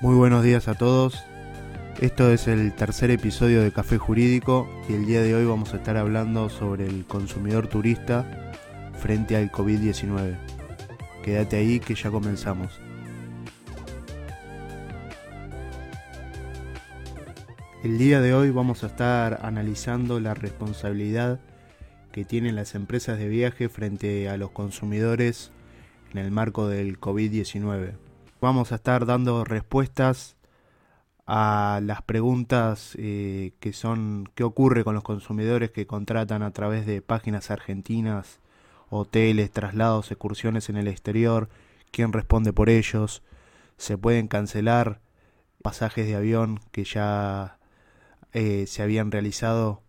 Muy buenos días a todos. Esto es el tercer episodio de Café Jurídico y el día de hoy vamos a estar hablando sobre el consumidor turista frente al COVID-19. Quédate ahí que ya comenzamos. El día de hoy vamos a estar analizando la responsabilidad que tienen las empresas de viaje frente a los consumidores en el marco del COVID-19. Vamos a estar dando respuestas a las preguntas eh, que son qué ocurre con los consumidores que contratan a través de páginas argentinas, hoteles, traslados, excursiones en el exterior, quién responde por ellos, se pueden cancelar pasajes de avión que ya eh, se habían realizado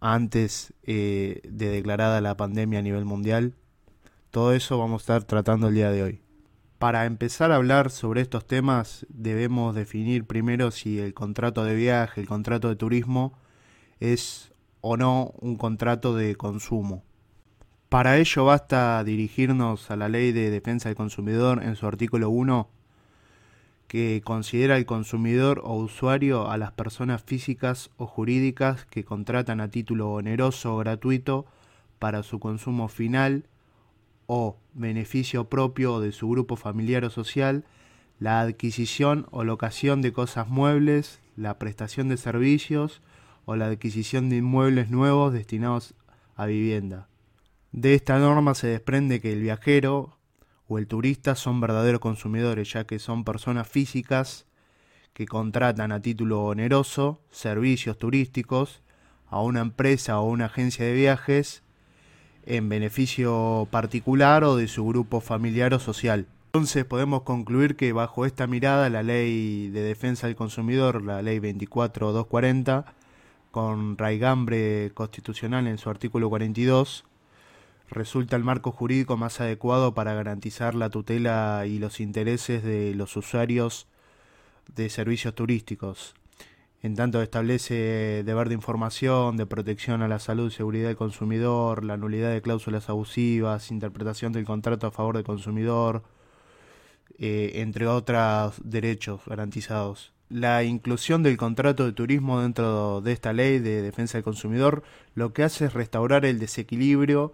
antes eh, de declarada la pandemia a nivel mundial. Todo eso vamos a estar tratando el día de hoy. Para empezar a hablar sobre estos temas debemos definir primero si el contrato de viaje, el contrato de turismo es o no un contrato de consumo. Para ello basta dirigirnos a la Ley de Defensa del Consumidor en su artículo 1 que considera el consumidor o usuario a las personas físicas o jurídicas que contratan a título oneroso o gratuito para su consumo final o beneficio propio de su grupo familiar o social, la adquisición o locación de cosas muebles, la prestación de servicios o la adquisición de inmuebles nuevos destinados a vivienda. De esta norma se desprende que el viajero o el turista son verdaderos consumidores, ya que son personas físicas que contratan a título oneroso servicios turísticos a una empresa o una agencia de viajes en beneficio particular o de su grupo familiar o social. Entonces podemos concluir que bajo esta mirada la ley de defensa del consumidor, la ley 24240, con raigambre constitucional en su artículo 42, resulta el marco jurídico más adecuado para garantizar la tutela y los intereses de los usuarios de servicios turísticos. En tanto establece deber de información, de protección a la salud y seguridad del consumidor, la nulidad de cláusulas abusivas, interpretación del contrato a favor del consumidor, eh, entre otros derechos garantizados. La inclusión del contrato de turismo dentro de esta ley de defensa del consumidor lo que hace es restaurar el desequilibrio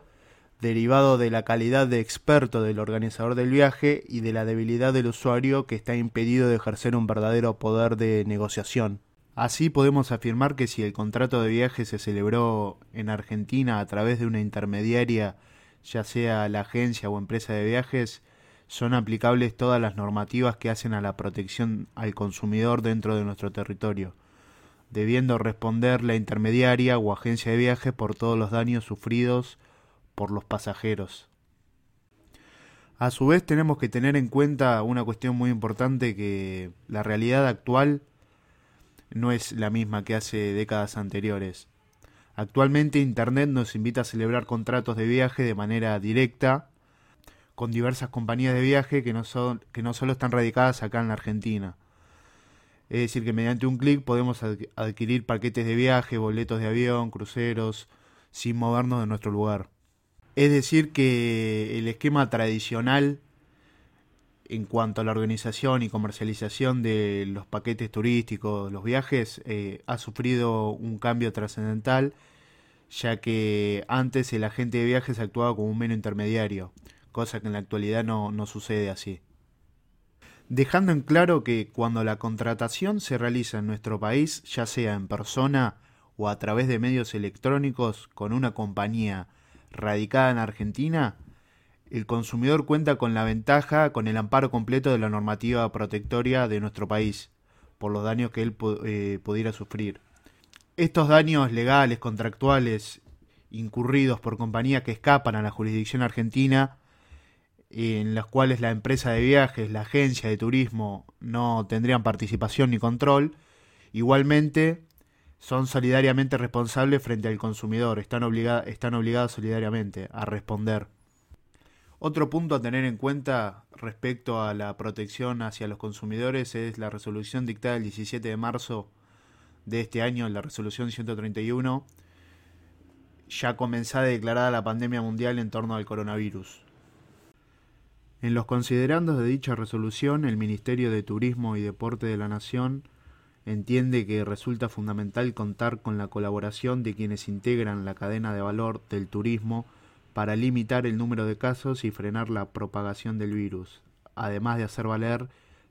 derivado de la calidad de experto del organizador del viaje y de la debilidad del usuario que está impedido de ejercer un verdadero poder de negociación. Así podemos afirmar que si el contrato de viaje se celebró en Argentina a través de una intermediaria, ya sea la agencia o empresa de viajes, son aplicables todas las normativas que hacen a la protección al consumidor dentro de nuestro territorio, debiendo responder la intermediaria o agencia de viajes por todos los daños sufridos por los pasajeros. A su vez tenemos que tener en cuenta una cuestión muy importante que la realidad actual no es la misma que hace décadas anteriores. Actualmente Internet nos invita a celebrar contratos de viaje de manera directa con diversas compañías de viaje que no, son, que no solo están radicadas acá en la Argentina. Es decir, que mediante un clic podemos adquirir paquetes de viaje, boletos de avión, cruceros, sin movernos de nuestro lugar. Es decir, que el esquema tradicional en cuanto a la organización y comercialización de los paquetes turísticos, los viajes, eh, ha sufrido un cambio trascendental, ya que antes el agente de viajes actuaba como un mero intermediario, cosa que en la actualidad no, no sucede así. Dejando en claro que cuando la contratación se realiza en nuestro país, ya sea en persona o a través de medios electrónicos con una compañía radicada en Argentina, el consumidor cuenta con la ventaja, con el amparo completo de la normativa protectoria de nuestro país, por los daños que él eh, pudiera sufrir. Estos daños legales, contractuales, incurridos por compañías que escapan a la jurisdicción argentina, en las cuales la empresa de viajes, la agencia de turismo no tendrían participación ni control, igualmente son solidariamente responsables frente al consumidor, están, están obligadas solidariamente a responder. Otro punto a tener en cuenta respecto a la protección hacia los consumidores es la resolución dictada el 17 de marzo de este año, la resolución 131, ya comenzada y declarada la pandemia mundial en torno al coronavirus. En los considerandos de dicha resolución, el Ministerio de Turismo y Deporte de la Nación entiende que resulta fundamental contar con la colaboración de quienes integran la cadena de valor del turismo para limitar el número de casos y frenar la propagación del virus, además de hacer valer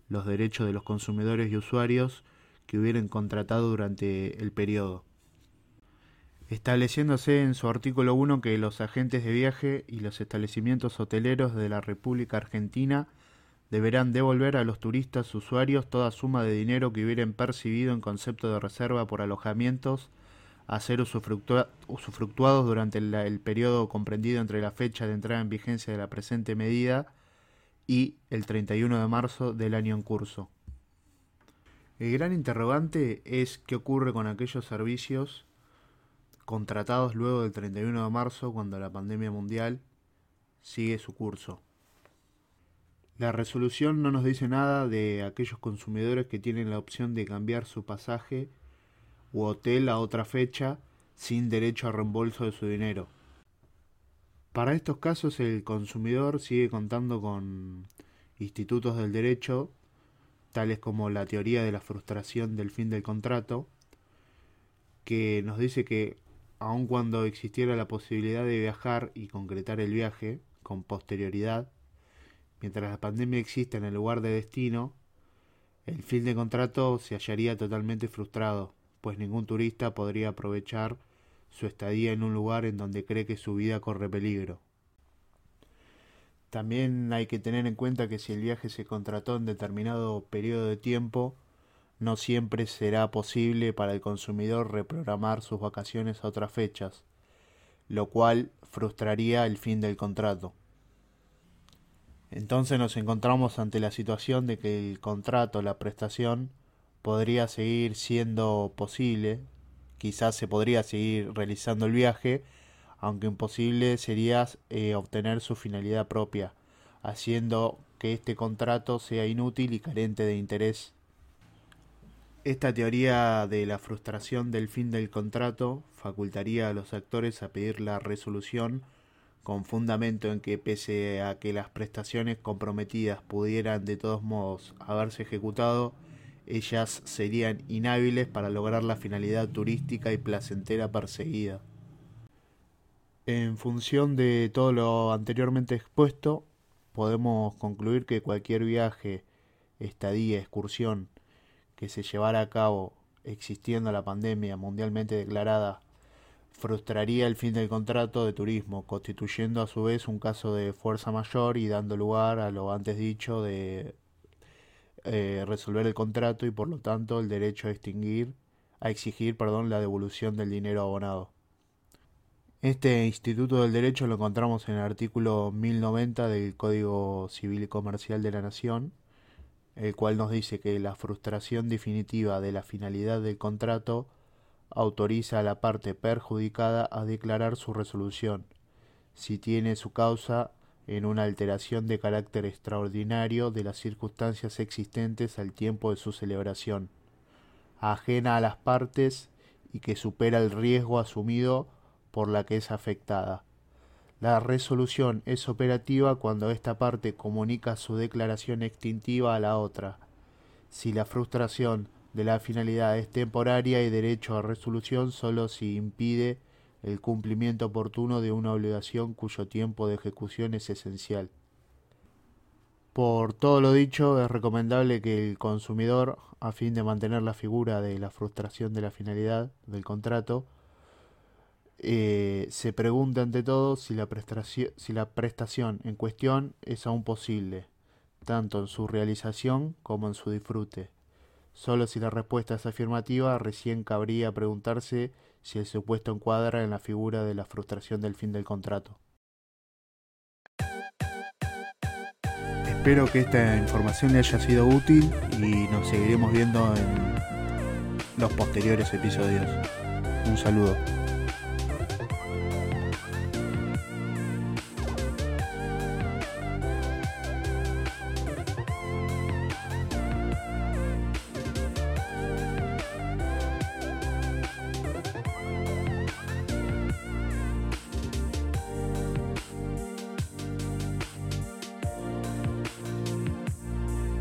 los derechos de los consumidores y usuarios que hubieran contratado durante el periodo. Estableciéndose en su artículo 1 que los agentes de viaje y los establecimientos hoteleros de la República Argentina deberán devolver a los turistas usuarios toda suma de dinero que hubieran percibido en concepto de reserva por alojamientos a ser usufructuados durante el, periodo comprendido entre la fecha de entrada en vigencia de la presente medida y el 31 de marzo del año en curso. El gran interrogante es qué ocurre con aquellos servicios contratados luego del 31 de marzo cuando la pandemia mundial sigue su curso. La resolución no nos dice nada de aquellos consumidores que tienen la opción de cambiar su pasaje u hotel a otra fecha sin derecho a reembolso de su dinero. Para estos casos el consumidor sigue contando con institutos del derecho, tales como la teoría de la frustración del fin del contrato, que nos dice que aun cuando existiera la posibilidad de viajar y concretar el viaje con posterioridad, Mientras la pandemia exista en el lugar de destino, el fin de contrato se hallaría totalmente frustrado, pues ningún turista podría aprovechar su estadía en un lugar en donde cree que su vida corre peligro. También hay que tener en cuenta que si el viaje se contrató en determinado periodo de tiempo, no siempre será posible para el consumidor reprogramar sus vacaciones a otras fechas, lo cual frustraría el fin del contrato. Entonces nos encontramos ante la situación de que el contrato, la prestación, podría seguir siendo posible, quizás se podría seguir realizando el viaje, aunque imposible sería eh, obtener su finalidad propia, haciendo que este contrato sea inútil y carente de interés. Esta teoría de la frustración del fin del contrato facultaría a los actores a pedir la resolución con fundamento en que pese a que las prestaciones comprometidas pudieran de todos modos haberse ejecutado, ellas serían inhábiles para lograr la finalidad turística y placentera perseguida. En función de todo lo anteriormente expuesto, podemos concluir que cualquier viaje, estadía, excursión que se llevara a cabo existiendo la pandemia mundialmente declarada frustraría el fin del contrato de turismo, constituyendo a su vez un caso de fuerza mayor y dando lugar a lo antes dicho de eh, resolver el contrato y por lo tanto el derecho a extinguir, a exigir, perdón, la devolución del dinero abonado. Este Instituto del Derecho lo encontramos en el artículo 1090 del Código Civil y Comercial de la Nación, el cual nos dice que la frustración definitiva de la finalidad del contrato autoriza a la parte perjudicada a declarar su resolución, si tiene su causa en una alteración de carácter extraordinario de las circunstancias existentes al tiempo de su celebración, ajena a las partes y que supera el riesgo asumido por la que es afectada. La resolución es operativa cuando esta parte comunica su declaración extintiva a la otra. Si la frustración de la finalidad es temporaria y derecho a resolución solo si impide el cumplimiento oportuno de una obligación cuyo tiempo de ejecución es esencial. Por todo lo dicho, es recomendable que el consumidor, a fin de mantener la figura de la frustración de la finalidad del contrato, eh, se pregunte ante todo si la, prestación, si la prestación en cuestión es aún posible, tanto en su realización como en su disfrute. Solo si la respuesta es afirmativa, recién cabría preguntarse si el supuesto encuadra en la figura de la frustración del fin del contrato. Espero que esta información le haya sido útil y nos seguiremos viendo en los posteriores episodios. Un saludo.